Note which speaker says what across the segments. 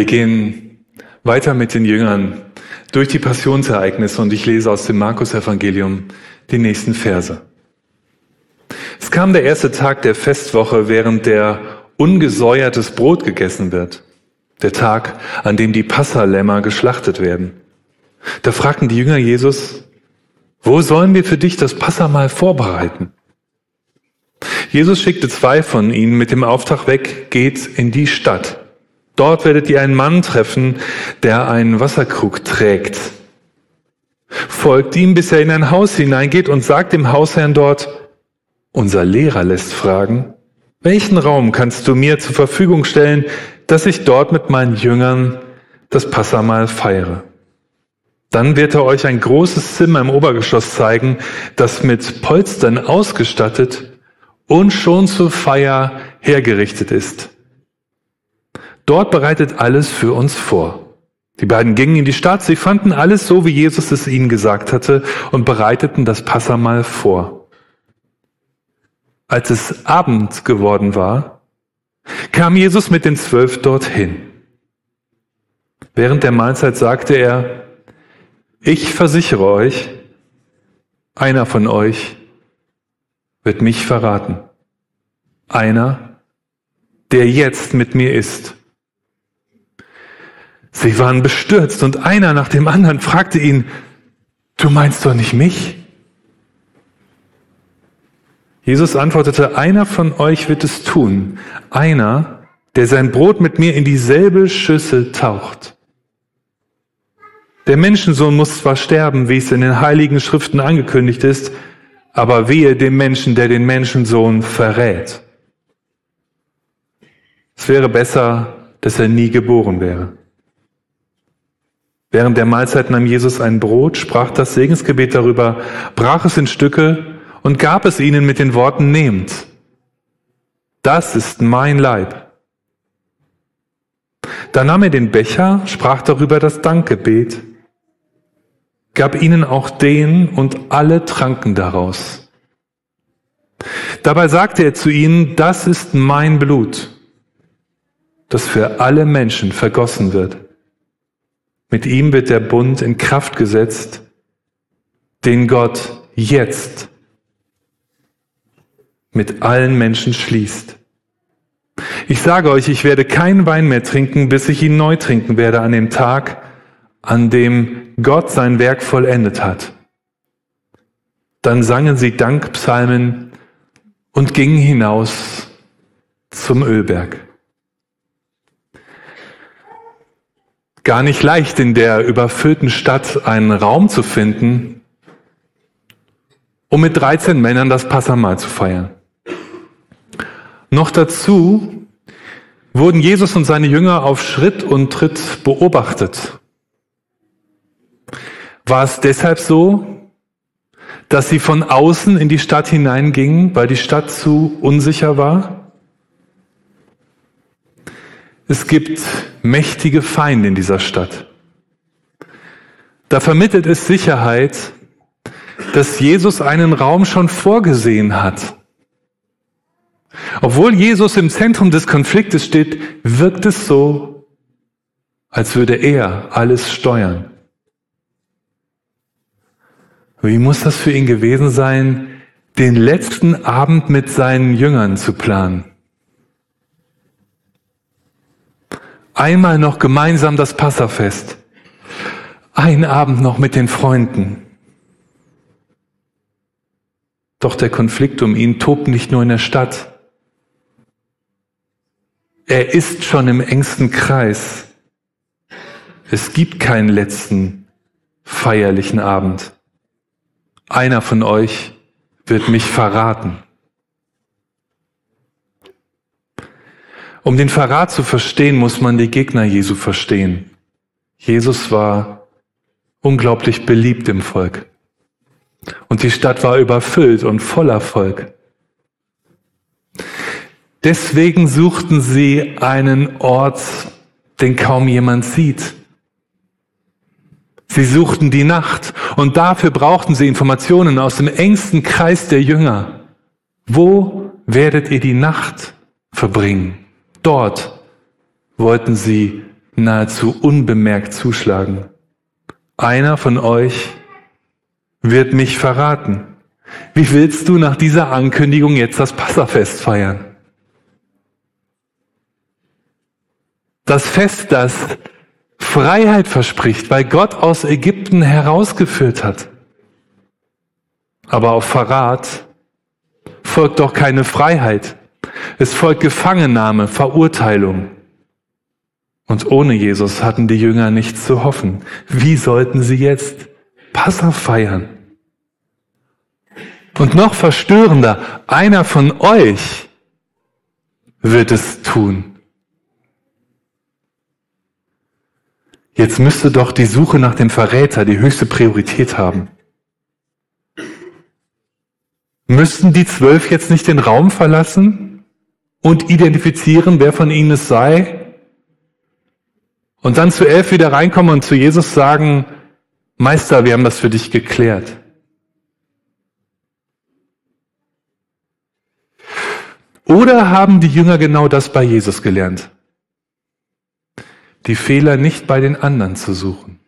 Speaker 1: Wir gehen weiter mit den Jüngern durch die Passionsereignisse und ich lese aus dem Markus-Evangelium die nächsten Verse. Es kam der erste Tag der Festwoche, während der ungesäuertes Brot gegessen wird. Der Tag, an dem die Passalämmer geschlachtet werden. Da fragten die Jünger Jesus, wo sollen wir für dich das Passamal vorbereiten? Jesus schickte zwei von ihnen mit dem Auftrag weg, geht in die Stadt. Dort werdet ihr einen Mann treffen, der einen Wasserkrug trägt. Folgt ihm, bis er in ein Haus hineingeht und sagt dem Hausherrn dort, unser Lehrer lässt fragen, welchen Raum kannst du mir zur Verfügung stellen, dass ich dort mit meinen Jüngern das Passamal feiere? Dann wird er euch ein großes Zimmer im Obergeschoss zeigen, das mit Polstern ausgestattet und schon zur Feier hergerichtet ist. Dort bereitet alles für uns vor. Die beiden gingen in die Stadt, sie fanden alles so, wie Jesus es ihnen gesagt hatte und bereiteten das Passamal vor. Als es Abend geworden war, kam Jesus mit den Zwölf dorthin. Während der Mahlzeit sagte er, ich versichere euch, einer von euch wird mich verraten. Einer, der jetzt mit mir ist. Sie waren bestürzt und einer nach dem anderen fragte ihn, du meinst doch nicht mich? Jesus antwortete, einer von euch wird es tun, einer, der sein Brot mit mir in dieselbe Schüssel taucht. Der Menschensohn muss zwar sterben, wie es in den heiligen Schriften angekündigt ist, aber wehe dem Menschen, der den Menschensohn verrät. Es wäre besser, dass er nie geboren wäre. Während der Mahlzeit nahm Jesus ein Brot, sprach das Segensgebet darüber, brach es in Stücke und gab es ihnen mit den Worten, nehmt. Das ist mein Leib. Da nahm er den Becher, sprach darüber das Dankgebet gab ihnen auch den und alle tranken daraus. Dabei sagte er zu ihnen, das ist mein Blut, das für alle Menschen vergossen wird. Mit ihm wird der Bund in Kraft gesetzt, den Gott jetzt mit allen Menschen schließt. Ich sage euch, ich werde keinen Wein mehr trinken, bis ich ihn neu trinken werde an dem Tag, an dem Gott sein Werk vollendet hat. Dann sangen sie Dankpsalmen und gingen hinaus zum Ölberg. Gar nicht leicht in der überfüllten Stadt einen Raum zu finden, um mit 13 Männern das Passamal zu feiern. Noch dazu wurden Jesus und seine Jünger auf Schritt und Tritt beobachtet war es deshalb so, dass sie von außen in die Stadt hineingingen, weil die Stadt zu unsicher war? Es gibt mächtige Feinde in dieser Stadt. Da vermittelt es Sicherheit, dass Jesus einen Raum schon vorgesehen hat. Obwohl Jesus im Zentrum des Konfliktes steht, wirkt es so, als würde er alles steuern. Wie muss das für ihn gewesen sein, den letzten Abend mit seinen Jüngern zu planen? Einmal noch gemeinsam das Passafest. Ein Abend noch mit den Freunden. Doch der Konflikt um ihn tobt nicht nur in der Stadt. Er ist schon im engsten Kreis. Es gibt keinen letzten feierlichen Abend einer von euch wird mich verraten. Um den Verrat zu verstehen, muss man die Gegner Jesu verstehen. Jesus war unglaublich beliebt im Volk. Und die Stadt war überfüllt und voller Volk. Deswegen suchten sie einen Ort, den kaum jemand sieht. Sie suchten die Nacht und dafür brauchten sie Informationen aus dem engsten Kreis der Jünger. Wo werdet ihr die Nacht verbringen? Dort wollten sie nahezu unbemerkt zuschlagen. Einer von euch wird mich verraten. Wie willst du nach dieser Ankündigung jetzt das Passafest feiern? Das Fest, das Freiheit verspricht, weil Gott aus Ägypten herausgeführt hat. Aber auf Verrat folgt doch keine Freiheit. Es folgt Gefangennahme, Verurteilung. Und ohne Jesus hatten die Jünger nichts zu hoffen. Wie sollten sie jetzt Passa feiern? Und noch verstörender, einer von euch wird es tun. Jetzt müsste doch die Suche nach dem Verräter die höchste Priorität haben. Müssten die zwölf jetzt nicht den Raum verlassen und identifizieren, wer von ihnen es sei? Und dann zu elf wieder reinkommen und zu Jesus sagen, Meister, wir haben das für dich geklärt. Oder haben die Jünger genau das bei Jesus gelernt? Die Fehler nicht bei den anderen zu suchen.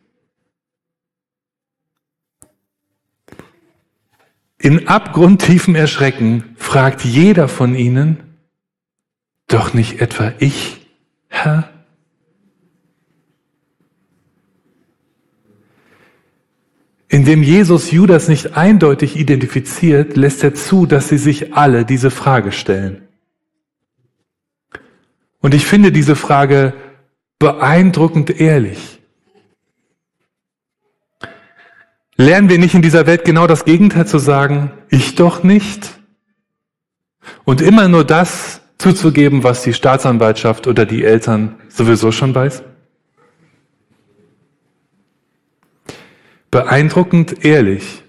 Speaker 1: In abgrundtiefem Erschrecken fragt jeder von ihnen, doch nicht etwa ich, Herr? Indem Jesus Judas nicht eindeutig identifiziert, lässt er zu, dass sie sich alle diese Frage stellen. Und ich finde diese Frage beeindruckend ehrlich. Lernen wir nicht in dieser Welt genau das Gegenteil zu sagen, ich doch nicht? Und immer nur das zuzugeben, was die Staatsanwaltschaft oder die Eltern sowieso schon weiß? Beeindruckend ehrlich.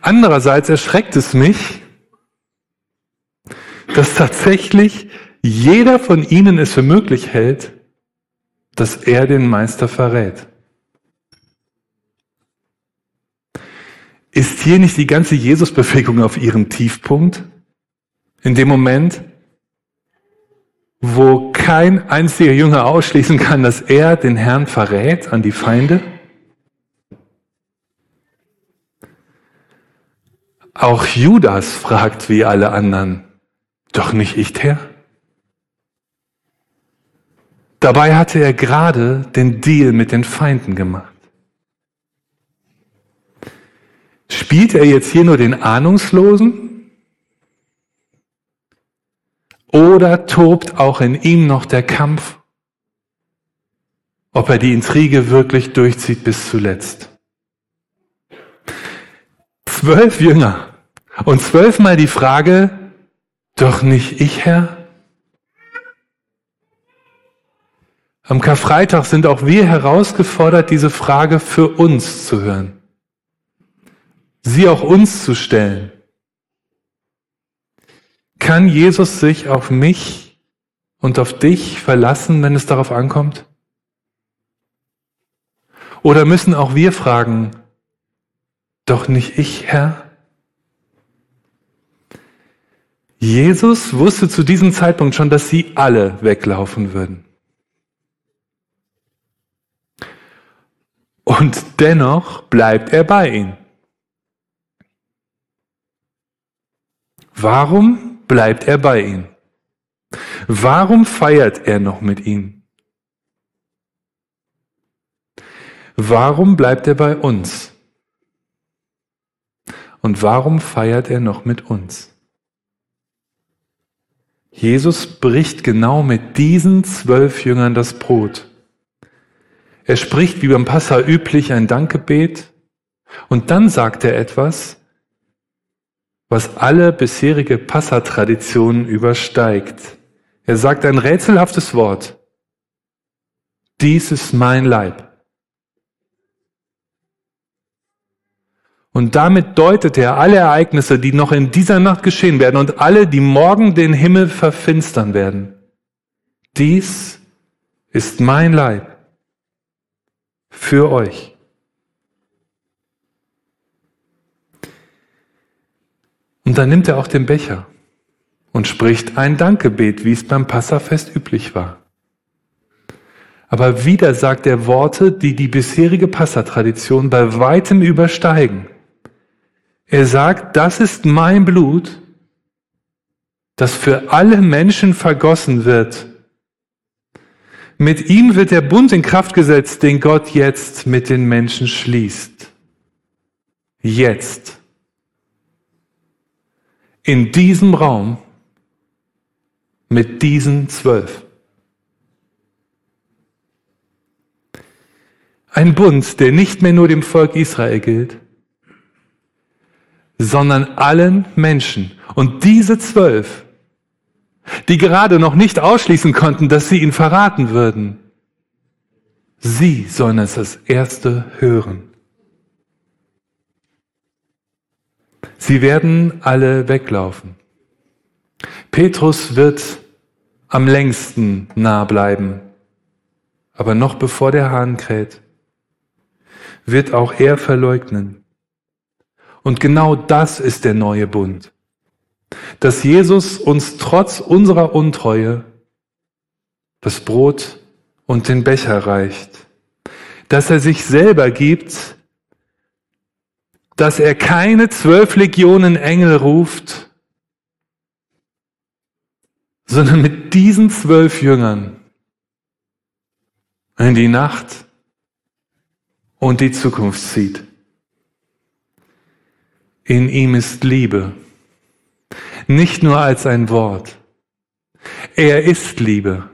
Speaker 1: Andererseits erschreckt es mich, dass tatsächlich jeder von ihnen es für möglich hält, dass er den Meister verrät. Ist hier nicht die ganze Jesusbewegung auf ihrem Tiefpunkt? In dem Moment, wo kein einziger Jünger ausschließen kann, dass er den Herrn verrät an die Feinde? Auch Judas fragt wie alle anderen, doch nicht ich, Herr? Dabei hatte er gerade den Deal mit den Feinden gemacht. Spielt er jetzt hier nur den Ahnungslosen? Oder tobt auch in ihm noch der Kampf, ob er die Intrige wirklich durchzieht bis zuletzt? Zwölf Jünger und zwölfmal die Frage, doch nicht ich, Herr? Am Karfreitag sind auch wir herausgefordert, diese Frage für uns zu hören. Sie auch uns zu stellen. Kann Jesus sich auf mich und auf dich verlassen, wenn es darauf ankommt? Oder müssen auch wir fragen, doch nicht ich, Herr? Jesus wusste zu diesem Zeitpunkt schon, dass sie alle weglaufen würden. Und dennoch bleibt er bei ihnen. Warum bleibt er bei ihnen? Warum feiert er noch mit ihnen? Warum bleibt er bei uns? Und warum feiert er noch mit uns? Jesus bricht genau mit diesen zwölf Jüngern das Brot. Er spricht wie beim Passa üblich ein Dankgebet und dann sagt er etwas, was alle bisherige Passatraditionen übersteigt. Er sagt ein rätselhaftes Wort. Dies ist mein Leib. Und damit deutet er alle Ereignisse, die noch in dieser Nacht geschehen werden und alle, die morgen den Himmel verfinstern werden. Dies ist mein Leib für euch. Und dann nimmt er auch den Becher und spricht ein Dankgebet, wie es beim Passafest üblich war. Aber wieder sagt er Worte, die die bisherige Passatradition bei weitem übersteigen. Er sagt, das ist mein Blut, das für alle Menschen vergossen wird. Mit ihm wird der Bund in Kraft gesetzt, den Gott jetzt mit den Menschen schließt. Jetzt. In diesem Raum mit diesen zwölf. Ein Bund, der nicht mehr nur dem Volk Israel gilt, sondern allen Menschen. Und diese zwölf, die gerade noch nicht ausschließen konnten, dass sie ihn verraten würden, sie sollen es als Erste hören. Sie werden alle weglaufen. Petrus wird am längsten nah bleiben, aber noch bevor der Hahn kräht, wird auch er verleugnen. Und genau das ist der neue Bund. Dass Jesus uns trotz unserer Untreue das Brot und den Becher reicht. Dass er sich selber gibt, dass er keine zwölf Legionen Engel ruft, sondern mit diesen zwölf Jüngern in die Nacht und die Zukunft zieht. In ihm ist Liebe. Nicht nur als ein Wort. Er ist Liebe.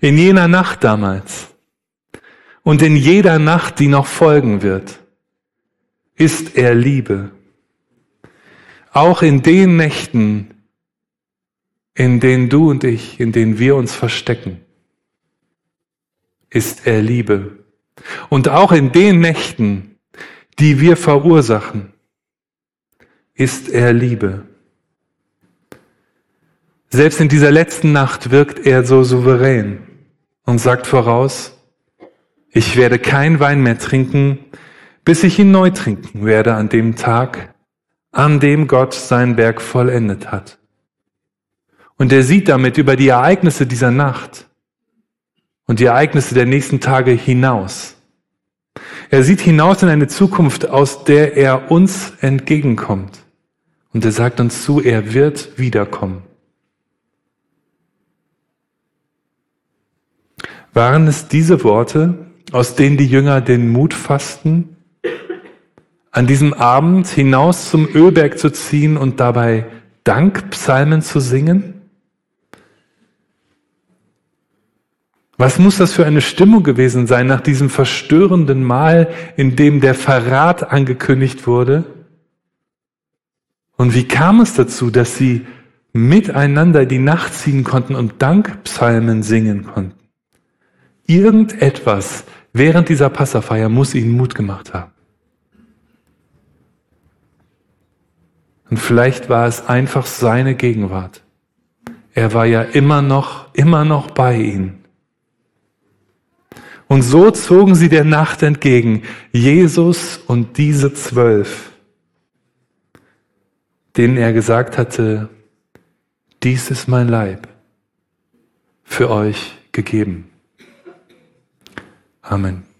Speaker 1: In jener Nacht damals und in jeder Nacht, die noch folgen wird, ist er Liebe. Auch in den Nächten, in denen du und ich, in denen wir uns verstecken, ist er Liebe. Und auch in den Nächten, die wir verursachen, ist er Liebe. Selbst in dieser letzten Nacht wirkt er so souverän und sagt voraus, ich werde kein Wein mehr trinken, bis ich ihn neu trinken werde an dem Tag, an dem Gott sein Werk vollendet hat. Und er sieht damit über die Ereignisse dieser Nacht und die Ereignisse der nächsten Tage hinaus. Er sieht hinaus in eine Zukunft, aus der er uns entgegenkommt. Und er sagt uns zu, er wird wiederkommen. Waren es diese Worte, aus denen die Jünger den Mut fassten, an diesem Abend hinaus zum Ölberg zu ziehen und dabei Dankpsalmen zu singen? Was muss das für eine Stimmung gewesen sein nach diesem verstörenden Mal, in dem der Verrat angekündigt wurde? Und wie kam es dazu, dass sie miteinander die Nacht ziehen konnten und Dankpsalmen singen konnten? Irgendetwas während dieser Passafeier muss ihnen Mut gemacht haben. Und vielleicht war es einfach seine Gegenwart. Er war ja immer noch, immer noch bei ihnen. Und so zogen sie der Nacht entgegen, Jesus und diese zwölf, denen er gesagt hatte, dies ist mein Leib für euch gegeben. Amen.